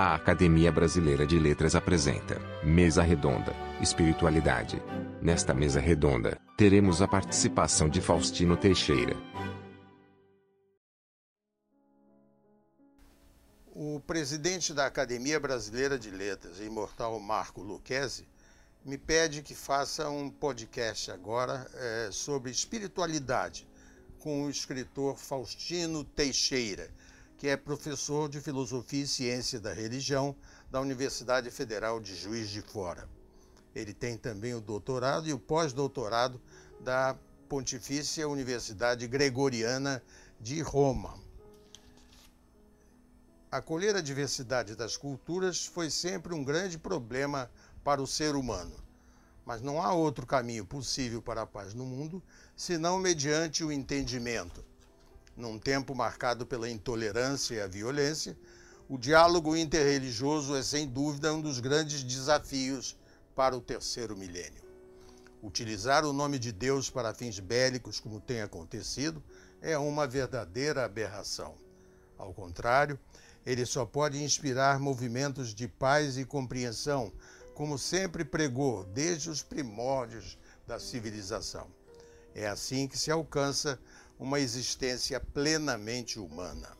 A Academia Brasileira de Letras apresenta Mesa Redonda Espiritualidade. Nesta mesa redonda, teremos a participação de Faustino Teixeira. O presidente da Academia Brasileira de Letras, imortal Marco Lucchesi, me pede que faça um podcast agora é, sobre espiritualidade com o escritor Faustino Teixeira que é professor de Filosofia e Ciência da Religião da Universidade Federal de Juiz de Fora. Ele tem também o doutorado e o pós-doutorado da Pontifícia Universidade Gregoriana de Roma. Acolher a diversidade das culturas foi sempre um grande problema para o ser humano. Mas não há outro caminho possível para a paz no mundo senão mediante o entendimento, num tempo marcado pela intolerância e a violência, o diálogo interreligioso é sem dúvida um dos grandes desafios para o terceiro milênio. Utilizar o nome de Deus para fins bélicos, como tem acontecido, é uma verdadeira aberração. Ao contrário, ele só pode inspirar movimentos de paz e compreensão, como sempre pregou desde os primórdios da civilização. É assim que se alcança uma existência plenamente humana.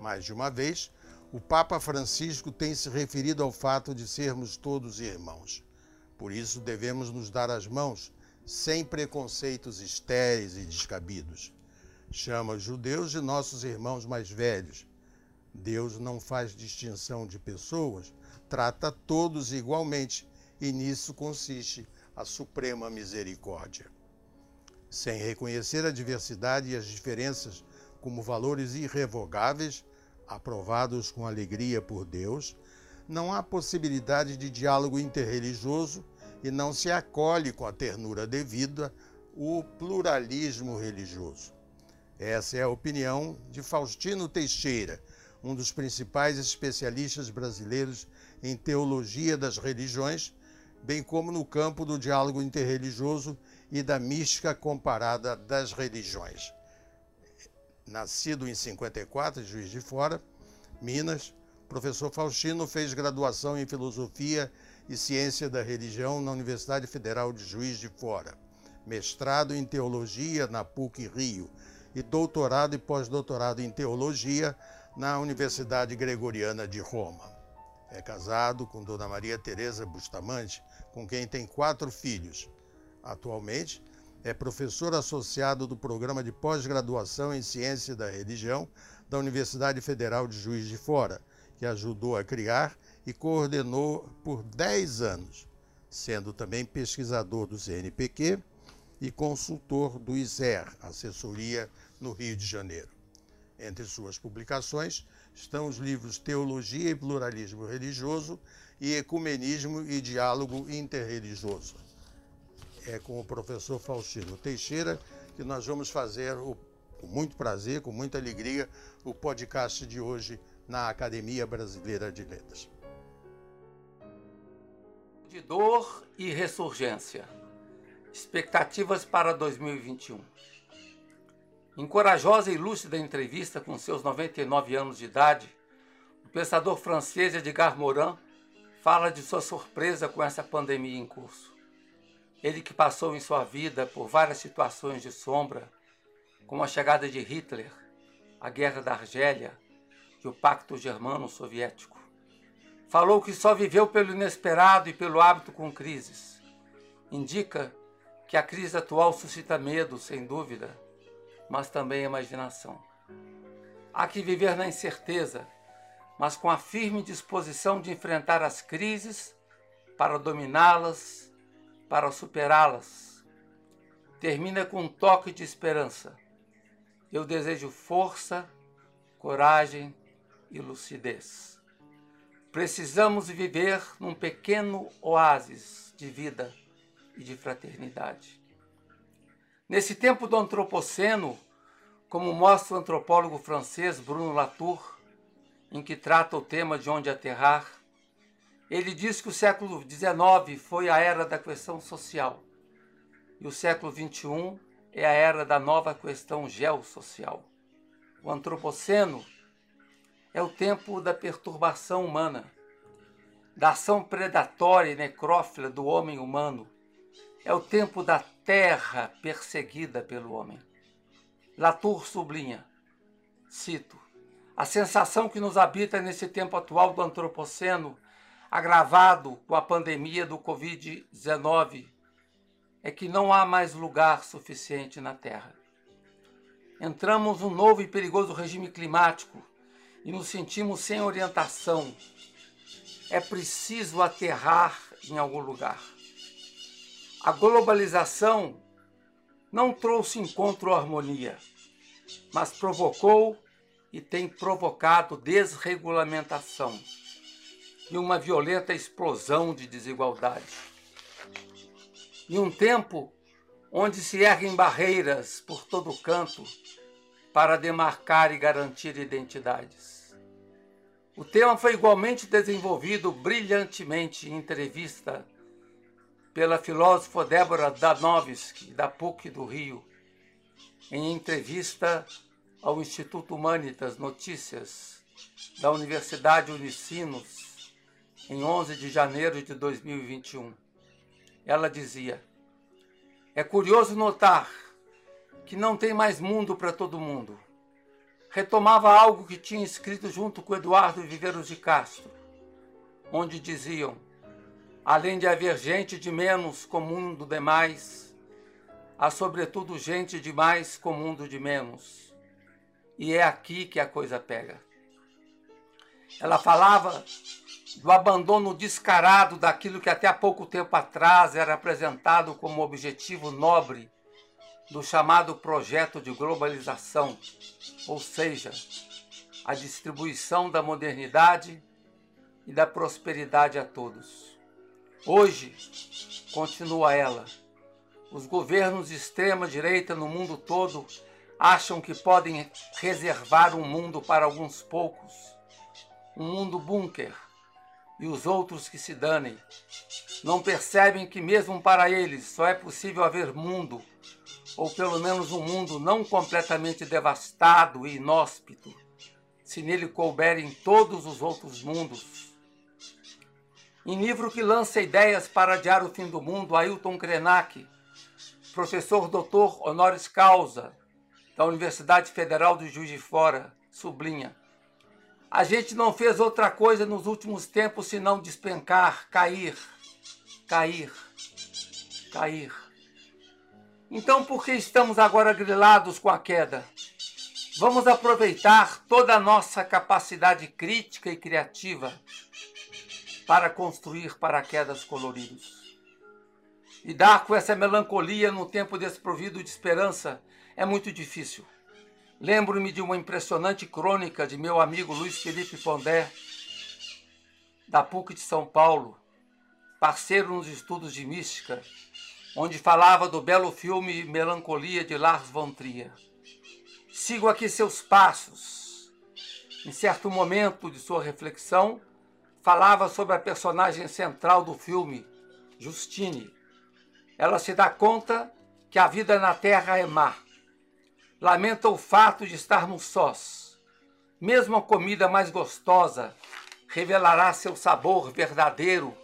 Mais de uma vez, o Papa Francisco tem se referido ao fato de sermos todos irmãos. Por isso, devemos nos dar as mãos sem preconceitos estéreis e descabidos. Chama os judeus de nossos irmãos mais velhos. Deus não faz distinção de pessoas, trata todos igualmente, e nisso consiste a suprema misericórdia sem reconhecer a diversidade e as diferenças como valores irrevogáveis, aprovados com alegria por Deus, não há possibilidade de diálogo interreligioso e não se acolhe com a ternura devida o pluralismo religioso. Essa é a opinião de Faustino Teixeira, um dos principais especialistas brasileiros em teologia das religiões, bem como no campo do diálogo interreligioso e da mística comparada das religiões. Nascido em 54, Juiz de Fora, Minas, professor Faustino fez graduação em Filosofia e Ciência da Religião na Universidade Federal de Juiz de Fora, mestrado em Teologia na PUC Rio e doutorado e pós-doutorado em Teologia na Universidade Gregoriana de Roma. É casado com Dona Maria Teresa Bustamante, com quem tem quatro filhos, Atualmente, é professor associado do Programa de Pós-Graduação em Ciência da Religião da Universidade Federal de Juiz de Fora, que ajudou a criar e coordenou por 10 anos, sendo também pesquisador do CNPq e consultor do ISER, assessoria no Rio de Janeiro. Entre suas publicações estão os livros Teologia e Pluralismo Religioso e Ecumenismo e Diálogo Interreligioso é com o professor Faustino Teixeira que nós vamos fazer, o, com muito prazer, com muita alegria, o podcast de hoje na Academia Brasileira de Letras. De dor e ressurgência. Expectativas para 2021. Em corajosa e lúcida entrevista com seus 99 anos de idade, o pensador francês Edgar Morin fala de sua surpresa com essa pandemia em curso. Ele que passou em sua vida por várias situações de sombra, como a chegada de Hitler, a Guerra da Argélia e o Pacto Germano-Soviético. Falou que só viveu pelo inesperado e pelo hábito com crises. Indica que a crise atual suscita medo, sem dúvida, mas também imaginação. Há que viver na incerteza, mas com a firme disposição de enfrentar as crises para dominá-las para superá-las. Termina com um toque de esperança. Eu desejo força, coragem e lucidez. Precisamos viver num pequeno oásis de vida e de fraternidade. Nesse tempo do antropoceno, como mostra o antropólogo francês Bruno Latour, em que trata o tema de onde aterrar, ele diz que o século XIX foi a era da questão social e o século XXI é a era da nova questão geossocial. O antropoceno É o tempo da perturbação humana, da ação predatória e necrófila do homem humano. É o tempo da terra perseguida pelo homem. Latour sublinha, cito, a sensação que nos habita nesse tempo atual do antropoceno, agravado com a pandemia do Covid-19, é que não há mais lugar suficiente na Terra. Entramos num novo e perigoso regime climático e nos sentimos sem orientação. É preciso aterrar em algum lugar. A globalização não trouxe encontro ou harmonia, mas provocou e tem provocado desregulamentação e uma violenta explosão de desigualdade. Em um tempo onde se erguem barreiras por todo canto para demarcar e garantir identidades. O tema foi igualmente desenvolvido brilhantemente em entrevista pela filósofa Débora Danovski, da PUC do Rio, em entrevista ao Instituto Humanitas Notícias da Universidade Unicinos, em 11 de janeiro de 2021. Ela dizia: É curioso notar que não tem mais mundo para todo mundo. Retomava algo que tinha escrito junto com Eduardo Viveiros de Castro, onde diziam: Além de haver gente de menos com mundo de mais, há sobretudo gente de mais com mundo de menos. E é aqui que a coisa pega. Ela falava do abandono descarado daquilo que até há pouco tempo atrás era apresentado como objetivo nobre do chamado projeto de globalização, ou seja, a distribuição da modernidade e da prosperidade a todos. Hoje, continua ela, os governos de extrema direita no mundo todo acham que podem reservar um mundo para alguns poucos, um mundo bunker, e os outros que se danem. Não percebem que, mesmo para eles, só é possível haver mundo, ou pelo menos um mundo não completamente devastado e inóspito, se nele couberem todos os outros mundos em livro que lança ideias para adiar o fim do mundo, Ailton Krenak, professor doutor honoris causa da Universidade Federal do Juiz de Fora, sublinha: A gente não fez outra coisa nos últimos tempos senão despencar, cair, cair, cair. Então, por que estamos agora grilados com a queda? Vamos aproveitar toda a nossa capacidade crítica e criativa para construir paraquedas coloridos. Lidar com essa melancolia no tempo desprovido de esperança é muito difícil. Lembro-me de uma impressionante crônica de meu amigo Luiz Felipe Pondé, da PUC de São Paulo, parceiro nos estudos de mística, onde falava do belo filme Melancolia de Lars von Trier. Sigo aqui seus passos. Em certo momento de sua reflexão, falava sobre a personagem central do filme, Justine. Ela se dá conta que a vida na Terra é má. Lamenta o fato de estarmos sós. Mesmo a comida mais gostosa revelará seu sabor verdadeiro.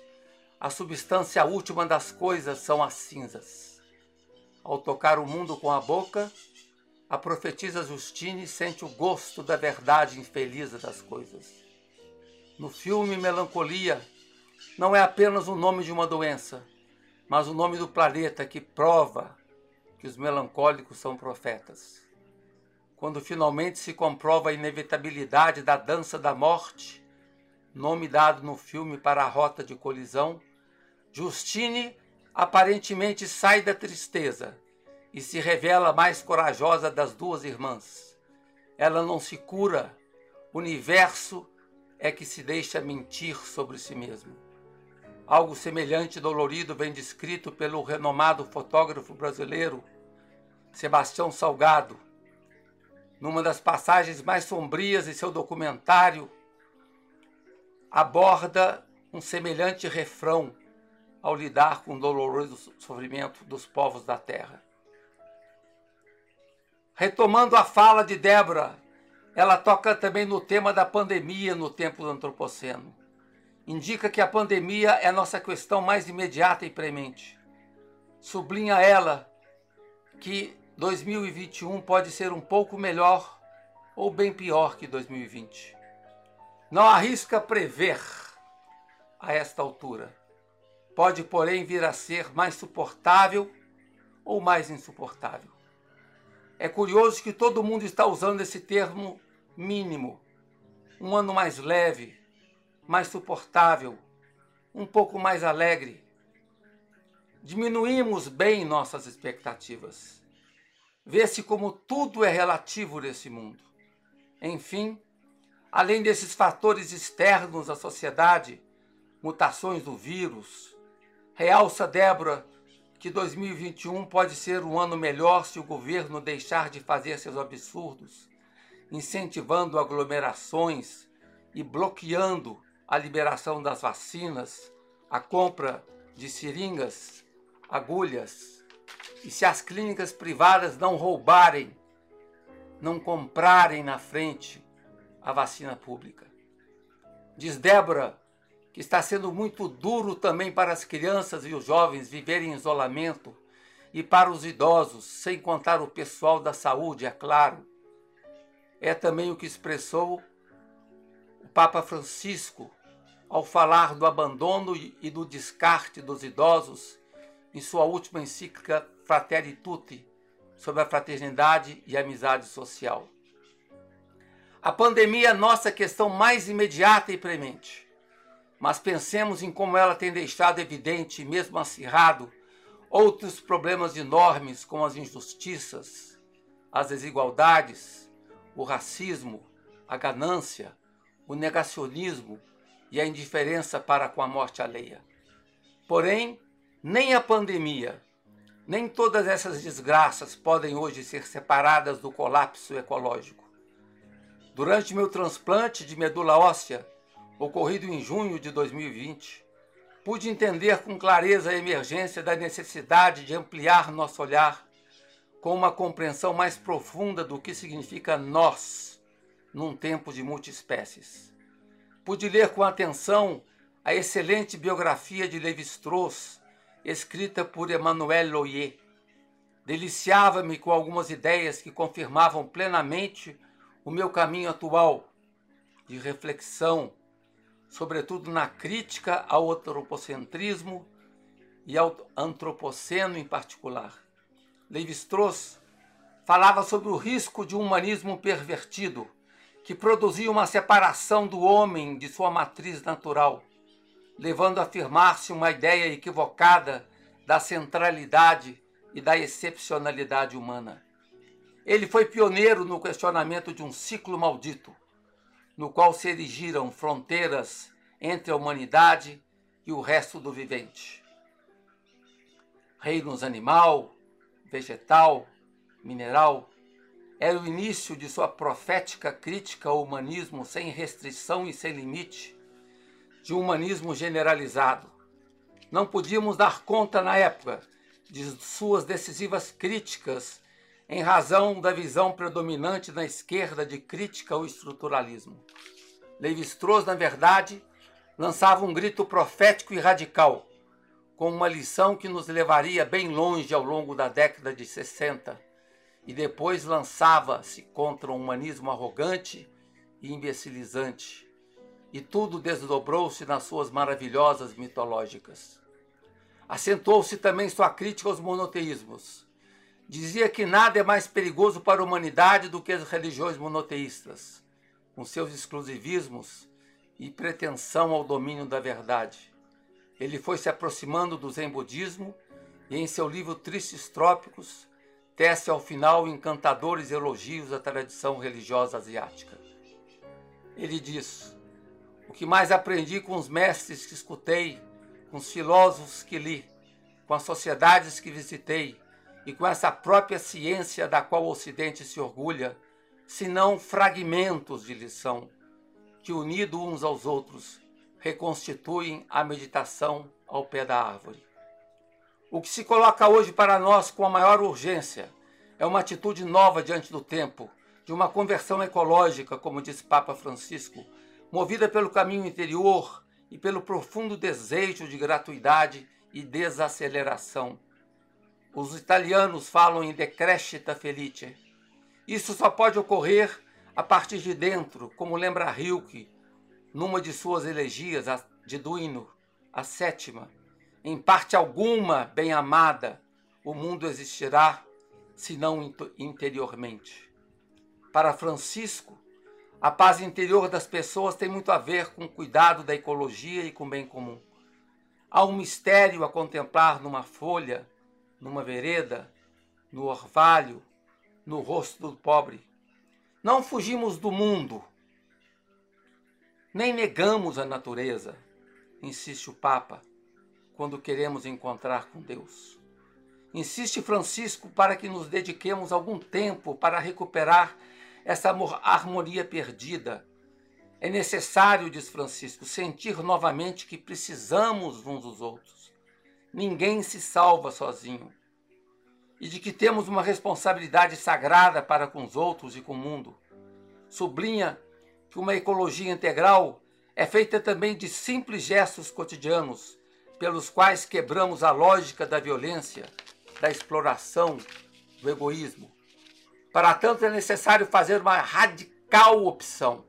A substância última das coisas são as cinzas. Ao tocar o mundo com a boca, a profetisa Justine sente o gosto da verdade infeliz das coisas no filme Melancolia, não é apenas o nome de uma doença, mas o nome do planeta que prova que os melancólicos são profetas. Quando finalmente se comprova a inevitabilidade da dança da morte, nome dado no filme para a rota de colisão, Justine aparentemente sai da tristeza e se revela mais corajosa das duas irmãs. Ela não se cura, o universo é que se deixa mentir sobre si mesmo. Algo semelhante dolorido vem descrito pelo renomado fotógrafo brasileiro Sebastião Salgado, numa das passagens mais sombrias de seu documentário, aborda um semelhante refrão ao lidar com o doloroso sofrimento dos povos da terra. Retomando a fala de Débora, ela toca também no tema da pandemia no tempo do antropoceno. Indica que a pandemia é a nossa questão mais imediata e premente. Sublinha ela que 2021 pode ser um pouco melhor ou bem pior que 2020. Não arrisca prever a esta altura. Pode, porém, vir a ser mais suportável ou mais insuportável. É curioso que todo mundo está usando esse termo mínimo. Um ano mais leve, mais suportável, um pouco mais alegre. Diminuímos bem nossas expectativas. Vê-se como tudo é relativo nesse mundo. Enfim, além desses fatores externos à sociedade, mutações do vírus, realça Débora que 2021 pode ser um ano melhor se o governo deixar de fazer seus absurdos, incentivando aglomerações e bloqueando a liberação das vacinas, a compra de seringas, agulhas. E se as clínicas privadas não roubarem, não comprarem na frente a vacina pública. Diz Débora que está sendo muito duro também para as crianças e os jovens viverem em isolamento e para os idosos, sem contar o pessoal da saúde, é claro. É também o que expressou o Papa Francisco ao falar do abandono e do descarte dos idosos em sua última encíclica Fratelli Tutti, sobre a fraternidade e amizade social. A pandemia é a nossa questão mais imediata e premente mas pensemos em como ela tem deixado evidente, mesmo acirrado, outros problemas enormes, como as injustiças, as desigualdades, o racismo, a ganância, o negacionismo e a indiferença para com a morte alheia. Porém, nem a pandemia, nem todas essas desgraças podem hoje ser separadas do colapso ecológico. Durante meu transplante de medula óssea, ocorrido em junho de 2020, pude entender com clareza a emergência da necessidade de ampliar nosso olhar com uma compreensão mais profunda do que significa nós num tempo de multiespécies. Pude ler com atenção a excelente biografia de Levi-Strauss, escrita por Emmanuel Loyer. Deliciava-me com algumas ideias que confirmavam plenamente o meu caminho atual de reflexão sobretudo na crítica ao antropocentrismo e ao antropoceno em particular. Levi-Strauss falava sobre o risco de um humanismo pervertido, que produzia uma separação do homem de sua matriz natural, levando a afirmar-se uma ideia equivocada da centralidade e da excepcionalidade humana. Ele foi pioneiro no questionamento de um ciclo maldito, no qual se erigiram fronteiras entre a humanidade e o resto do vivente. Reinos animal, vegetal, mineral, era o início de sua profética crítica ao humanismo sem restrição e sem limite, de um humanismo generalizado. Não podíamos dar conta na época de suas decisivas críticas em razão da visão predominante na esquerda de crítica ao estruturalismo. Levi-Strauss, na verdade, lançava um grito profético e radical, com uma lição que nos levaria bem longe ao longo da década de 60, e depois lançava-se contra um humanismo arrogante e imbecilizante, e tudo desdobrou-se nas suas maravilhosas mitológicas. Acentuou-se também sua crítica aos monoteísmos, dizia que nada é mais perigoso para a humanidade do que as religiões monoteístas, com seus exclusivismos e pretensão ao domínio da verdade. Ele foi se aproximando do Zen budismo e, em seu livro Tristes Trópicos, tece ao final encantadores elogios à tradição religiosa asiática. Ele diz: O que mais aprendi com os mestres que escutei, com os filósofos que li, com as sociedades que visitei, e com essa própria ciência da qual o Ocidente se orgulha, senão fragmentos de lição, que unidos uns aos outros reconstituem a meditação ao pé da árvore. O que se coloca hoje para nós com a maior urgência é uma atitude nova diante do tempo, de uma conversão ecológica, como diz Papa Francisco, movida pelo caminho interior e pelo profundo desejo de gratuidade e desaceleração. Os italianos falam em decrescita felice. Isso só pode ocorrer a partir de dentro, como lembra Rilke, numa de suas elegias, de Duino, a sétima. Em parte alguma, bem amada, o mundo existirá, se não interiormente. Para Francisco, a paz interior das pessoas tem muito a ver com o cuidado da ecologia e com o bem comum. Há um mistério a contemplar numa folha, numa vereda, no orvalho, no rosto do pobre. Não fugimos do mundo, nem negamos a natureza, insiste o Papa, quando queremos encontrar com Deus. Insiste Francisco para que nos dediquemos algum tempo para recuperar essa harmonia perdida. É necessário, diz Francisco, sentir novamente que precisamos uns dos outros. Ninguém se salva sozinho. E de que temos uma responsabilidade sagrada para com os outros e com o mundo. Sublinha que uma ecologia integral é feita também de simples gestos cotidianos, pelos quais quebramos a lógica da violência, da exploração, do egoísmo. Para tanto, é necessário fazer uma radical opção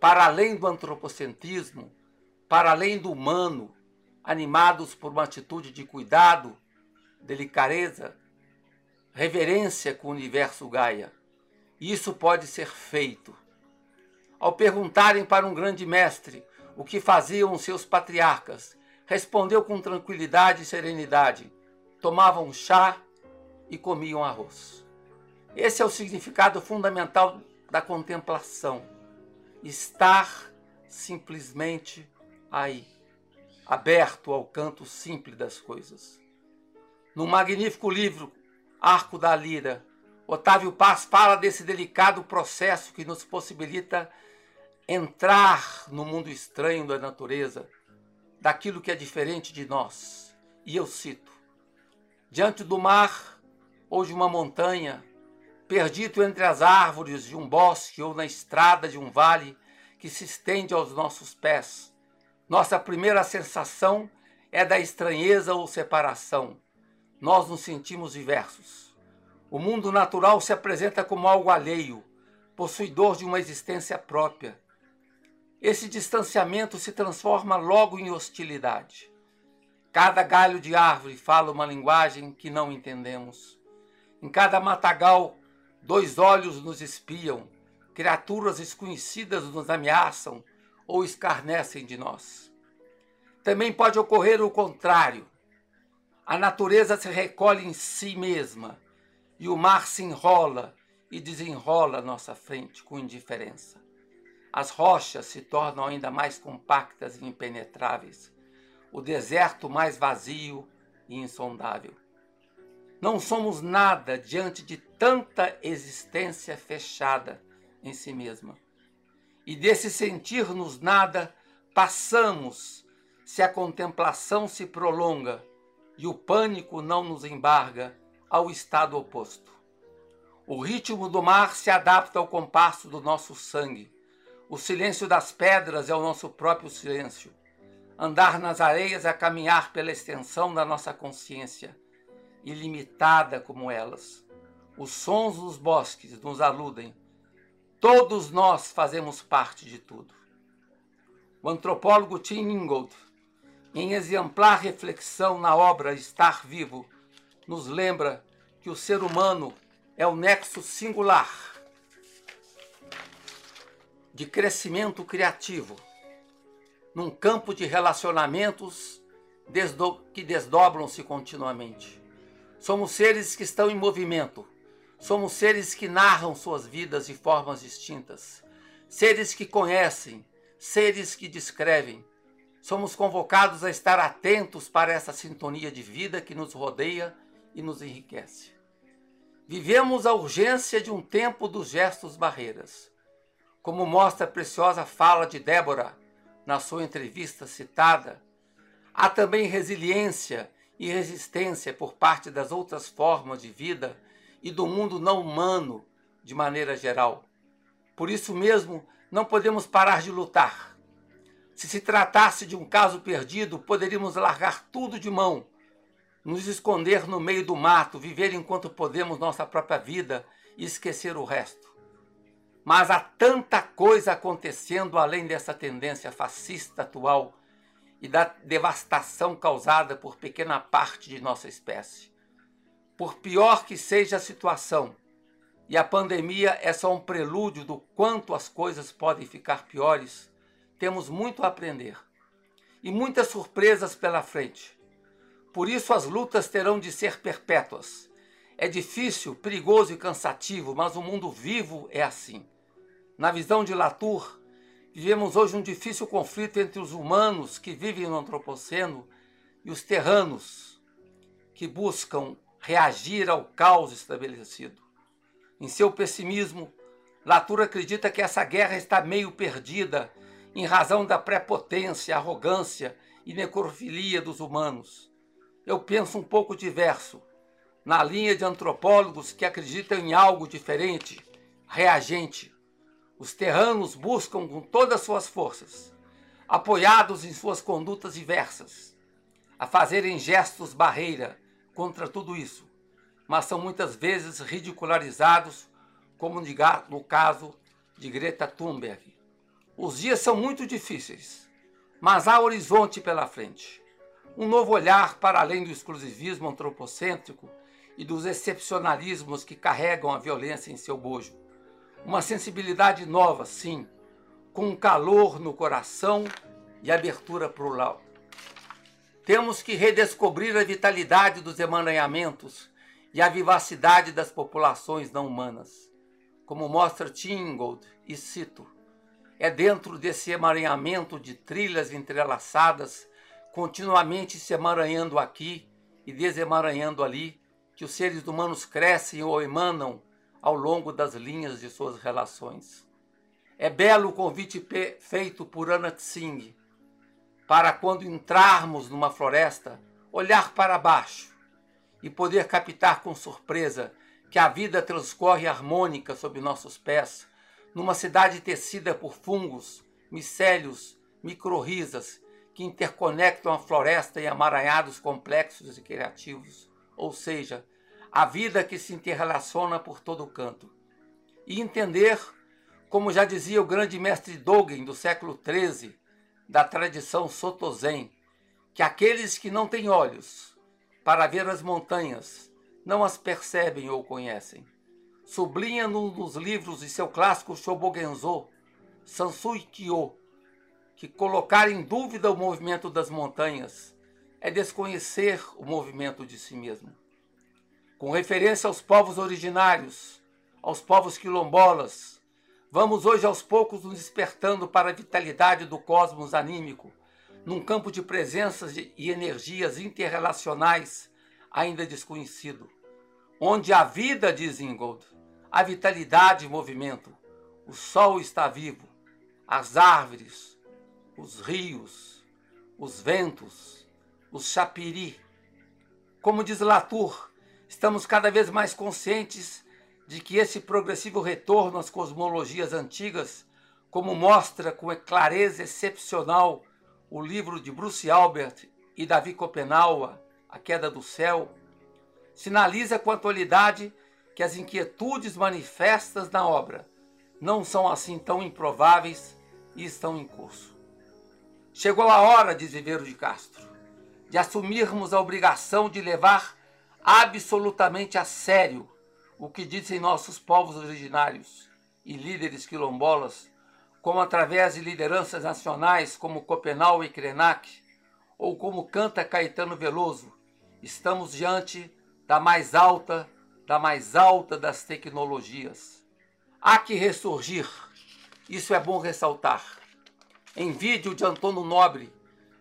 para além do antropocentrismo, para além do humano, animados por uma atitude de cuidado, delicadeza, reverência com o universo Gaia. Isso pode ser feito. Ao perguntarem para um grande mestre o que faziam seus patriarcas, respondeu com tranquilidade e serenidade: tomavam chá e comiam arroz. Esse é o significado fundamental da contemplação. Estar simplesmente aí, aberto ao canto simples das coisas. No magnífico livro Arco da Lira, Otávio Paz fala desse delicado processo que nos possibilita entrar no mundo estranho da natureza, daquilo que é diferente de nós. E eu cito: diante do mar ou de uma montanha, perdido entre as árvores de um bosque ou na estrada de um vale que se estende aos nossos pés. Nossa primeira sensação é da estranheza ou separação. Nós nos sentimos diversos. O mundo natural se apresenta como algo alheio, possuidor de uma existência própria. Esse distanciamento se transforma logo em hostilidade. Cada galho de árvore fala uma linguagem que não entendemos. Em cada matagal Dois olhos nos espiam, criaturas desconhecidas nos ameaçam ou escarnecem de nós. Também pode ocorrer o contrário. A natureza se recolhe em si mesma e o mar se enrola e desenrola à nossa frente com indiferença. As rochas se tornam ainda mais compactas e impenetráveis, o deserto mais vazio e insondável. Não somos nada diante de tanta existência fechada em si mesma. E desse sentir-nos nada, passamos se a contemplação se prolonga e o pânico não nos embarga ao estado oposto. O ritmo do mar se adapta ao compasso do nosso sangue. O silêncio das pedras é o nosso próprio silêncio. Andar nas areias é caminhar pela extensão da nossa consciência ilimitada como elas. Os sons dos bosques nos aludem. Todos nós fazemos parte de tudo. O antropólogo Tim Ingold, em exemplar reflexão na obra Estar Vivo, nos lembra que o ser humano é o nexo singular de crescimento criativo, num campo de relacionamentos que desdobram-se continuamente. Somos seres que estão em movimento. Somos seres que narram suas vidas de formas distintas. Seres que conhecem, seres que descrevem. Somos convocados a estar atentos para essa sintonia de vida que nos rodeia e nos enriquece. Vivemos a urgência de um tempo dos gestos barreiras. Como mostra a preciosa fala de Débora na sua entrevista citada, há também resiliência e resistência por parte das outras formas de vida e do mundo não humano de maneira geral. Por isso mesmo, não podemos parar de lutar. Se se tratasse de um caso perdido, poderíamos largar tudo de mão, nos esconder no meio do mato, viver enquanto podemos nossa própria vida e esquecer o resto. Mas há tanta coisa acontecendo além dessa tendência fascista atual e da devastação causada por pequena parte de nossa espécie. Por pior que seja a situação, e a pandemia é só um prelúdio do quanto as coisas podem ficar piores, temos muito a aprender e muitas surpresas pela frente. Por isso as lutas terão de ser perpétuas. É difícil, perigoso e cansativo, mas o mundo vivo é assim. Na visão de Latour, Vivemos hoje um difícil conflito entre os humanos que vivem no antropoceno e os terranos que buscam reagir ao caos estabelecido. Em seu pessimismo, Latour acredita que essa guerra está meio perdida em razão da prepotência, arrogância e necrofilia dos humanos. Eu penso um pouco diverso, na linha de antropólogos que acreditam em algo diferente, reagente, os terranos buscam com todas as suas forças, apoiados em suas condutas diversas, a fazerem gestos barreira contra tudo isso, mas são muitas vezes ridicularizados, como no caso de Greta Thunberg. Os dias são muito difíceis, mas há horizonte pela frente. Um novo olhar para além do exclusivismo antropocêntrico e dos excepcionalismos que carregam a violência em seu bojo uma sensibilidade nova, sim, com calor no coração e abertura para o. Temos que redescobrir a vitalidade dos emaranhamentos e a vivacidade das populações não humanas. Como mostra Tingold e cito, é dentro desse emaranhamento de trilhas entrelaçadas, continuamente se emaranhando aqui e desemaranhando ali, que os seres humanos crescem ou emanam ao longo das linhas de suas relações. É belo o convite feito por Anat Singh para quando entrarmos numa floresta, olhar para baixo e poder captar com surpresa que a vida transcorre harmônica sob nossos pés, numa cidade tecida por fungos, micélios, microrrizas que interconectam a floresta em amaranhados complexos e criativos, ou seja, a vida que se interrelaciona por todo o canto. E entender, como já dizia o grande mestre Dogen do século XIII, da tradição Soto Zen, que aqueles que não têm olhos para ver as montanhas não as percebem ou conhecem. Sublinha num dos livros de seu clássico Shobogenzo, Sansui Kyo, que colocar em dúvida o movimento das montanhas é desconhecer o movimento de si mesmo com referência aos povos originários, aos povos quilombolas. Vamos hoje aos poucos nos despertando para a vitalidade do cosmos anímico, num campo de presenças e energias interrelacionais ainda desconhecido, onde a vida, diz Ingold, a vitalidade e movimento, o sol está vivo, as árvores, os rios, os ventos, os chapiri. Como diz Latour, estamos cada vez mais conscientes de que esse progressivo retorno às cosmologias antigas, como mostra com clareza excepcional o livro de Bruce Albert e Davi Copenaua, A Queda do Céu, sinaliza com atualidade que as inquietudes manifestas na obra não são assim tão improváveis e estão em curso. Chegou a hora, diz Viveiro de Castro, de assumirmos a obrigação de levar absolutamente a sério o que dizem nossos povos originários e líderes quilombolas, como através de lideranças nacionais como Copenau e Krenak, ou como canta Caetano Veloso, estamos diante da mais alta, da mais alta das tecnologias. Há que ressurgir, isso é bom ressaltar. Em vídeo de Antônio Nobre,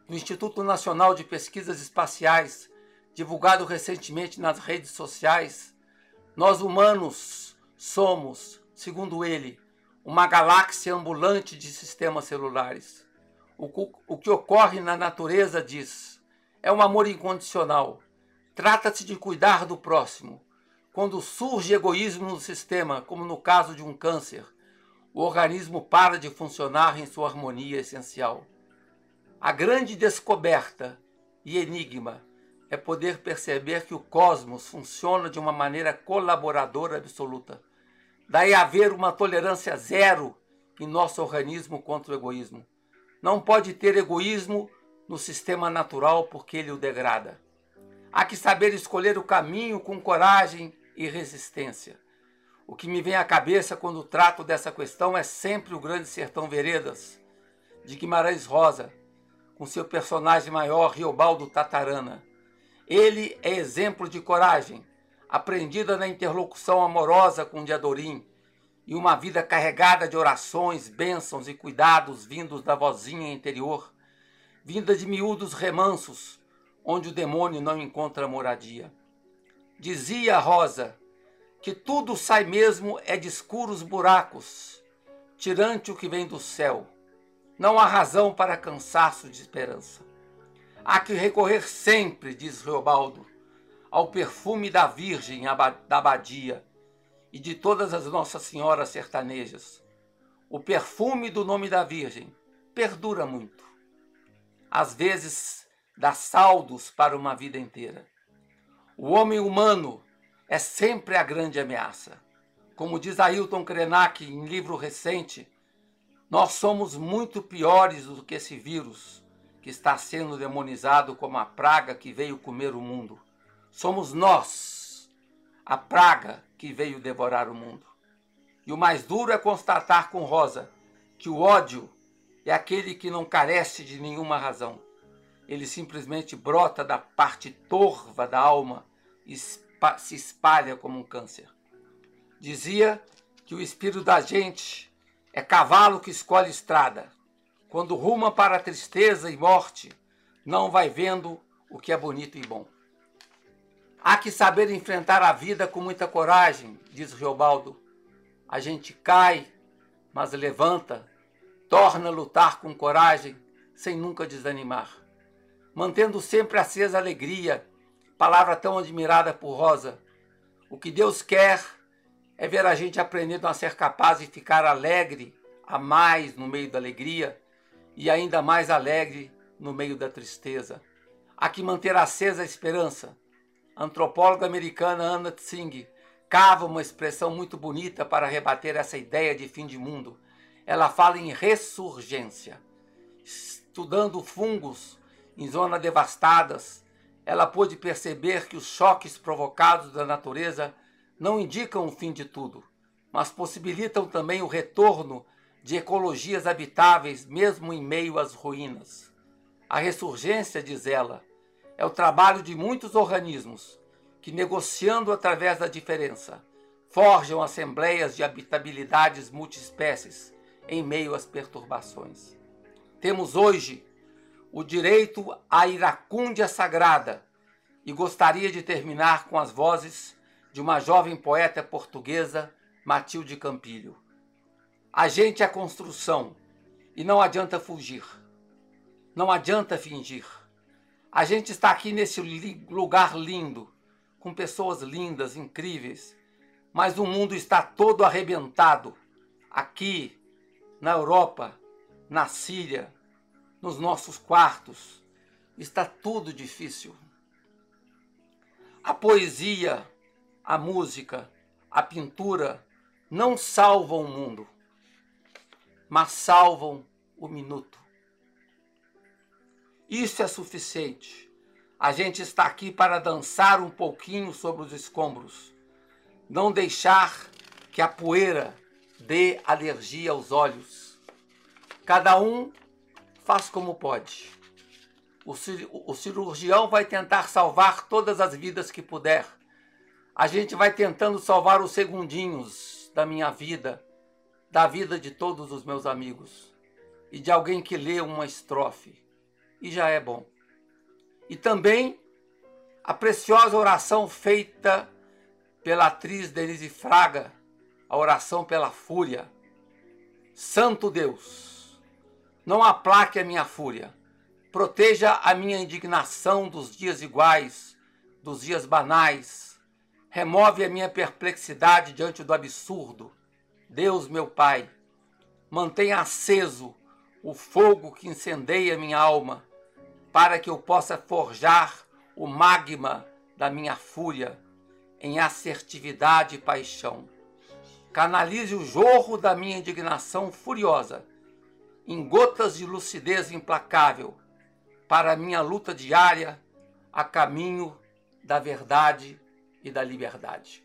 do Instituto Nacional de Pesquisas Espaciais, divulgado recentemente nas redes sociais, nós humanos somos, segundo ele, uma galáxia ambulante de sistemas celulares. O, que ocorre na natureza, diz, é um amor incondicional. Trata-se de cuidar do próximo, quando surge egoísmo no sistema, como no caso de um câncer, o organismo para de funcionar em sua harmonia essencial. A grande descoberta e enigma é poder perceber que o cosmos funciona de uma maneira colaboradora absoluta. Daí haver uma tolerância zero em nosso organismo contra o egoísmo. Não pode ter egoísmo no sistema natural porque ele o degrada. Há que saber escolher o caminho com coragem e resistência. O que me vem à cabeça quando trato dessa questão é sempre o Grande Sertão Veredas, de Guimarães Rosa, com seu personagem maior, Riobaldo Tatarana. Ele é exemplo de coragem, aprendida na interlocução amorosa com Diadorim, e uma vida carregada de orações, bênçãos e cuidados vindos da vozinha interior, vinda de miúdos remansos, onde o demônio não encontra moradia. Dizia Rosa que tudo sai mesmo é de escuros buracos, tirante o que vem do céu. Não há razão para cansaço de esperança. Há que recorrer sempre, diz Reobaldo, ao perfume da Virgem da Abadia e de todas as Nossas Senhoras sertanejas. O perfume do nome da Virgem perdura muito. Às vezes dá saldos para uma vida inteira. O homem humano é sempre a grande ameaça. Como diz Ailton Krenak em livro recente, nós somos muito piores do que esse vírus que está sendo demonizado como a praga que veio comer o mundo. Somos nós, a praga que veio devorar o mundo. E o mais duro é constatar com Rosa que o ódio é aquele que não carece de nenhuma razão. Ele simplesmente brota da parte torva da alma e se espalha como um câncer. Dizia que o espírito da gente é cavalo que escolhe estrada, quando ruma para a tristeza e morte, não vai vendo o que é bonito e bom. Há que saber enfrentar a vida com muita coragem, diz Reobaldo. A gente cai, mas levanta, torna a lutar com coragem, sem nunca desanimar. Mantendo sempre acesa a alegria, palavra tão admirada por Rosa. O que Deus quer é ver a gente aprendendo a ser capaz de ficar alegre a mais no meio da alegria e ainda mais alegre no meio da tristeza. Há que manter acesa a esperança. A antropóloga americana Anna Tsing cava uma expressão muito bonita para rebater essa ideia de fim de mundo. Ela fala em ressurgência. Estudando fungos em zonas devastadas, ela pôde perceber que os choques provocados da natureza não indicam o fim de tudo, mas possibilitam também o retorno de ecologias habitáveis mesmo em meio às ruínas. A ressurgência, diz ela, é o trabalho de muitos organismos que, negociando através da diferença, forjam assembleias de habitabilidades multiespécies em meio às perturbações. Temos hoje o direito à iracúndia sagrada e gostaria de terminar com as vozes de uma jovem poeta portuguesa, Matilde Campilho. A gente é construção e não adianta fugir. Não adianta fingir. A gente está aqui nesse lugar lindo, com pessoas lindas, incríveis, mas o mundo está todo arrebentado. Aqui, na Europa, na Síria, nos nossos quartos, está tudo difícil. A poesia, a música, a pintura não salvam o mundo mas salvam o minuto. Isso é suficiente. A gente está aqui para dançar um pouquinho sobre os escombros. Não deixar que a poeira dê alergia aos olhos. Cada um faz como pode. O cirurgião vai tentar salvar todas as vidas que puder. A gente vai tentando salvar os segundinhos da minha vida da vida de todos os meus amigos e de alguém que lê uma estrofe, e já é bom. E também a preciosa oração feita pela atriz Denise Fraga, a oração pela fúria. Santo Deus, não aplaque a minha fúria, proteja a minha indignação dos dias iguais, dos dias banais, Remove a minha perplexidade diante do absurdo. Deus, meu Pai, mantenha aceso o fogo que incendeia minha alma, para que eu possa forjar o magma da minha fúria em assertividade e paixão. Canalize o jorro da minha indignação furiosa em gotas de lucidez implacável para a minha luta diária a caminho da verdade e da liberdade.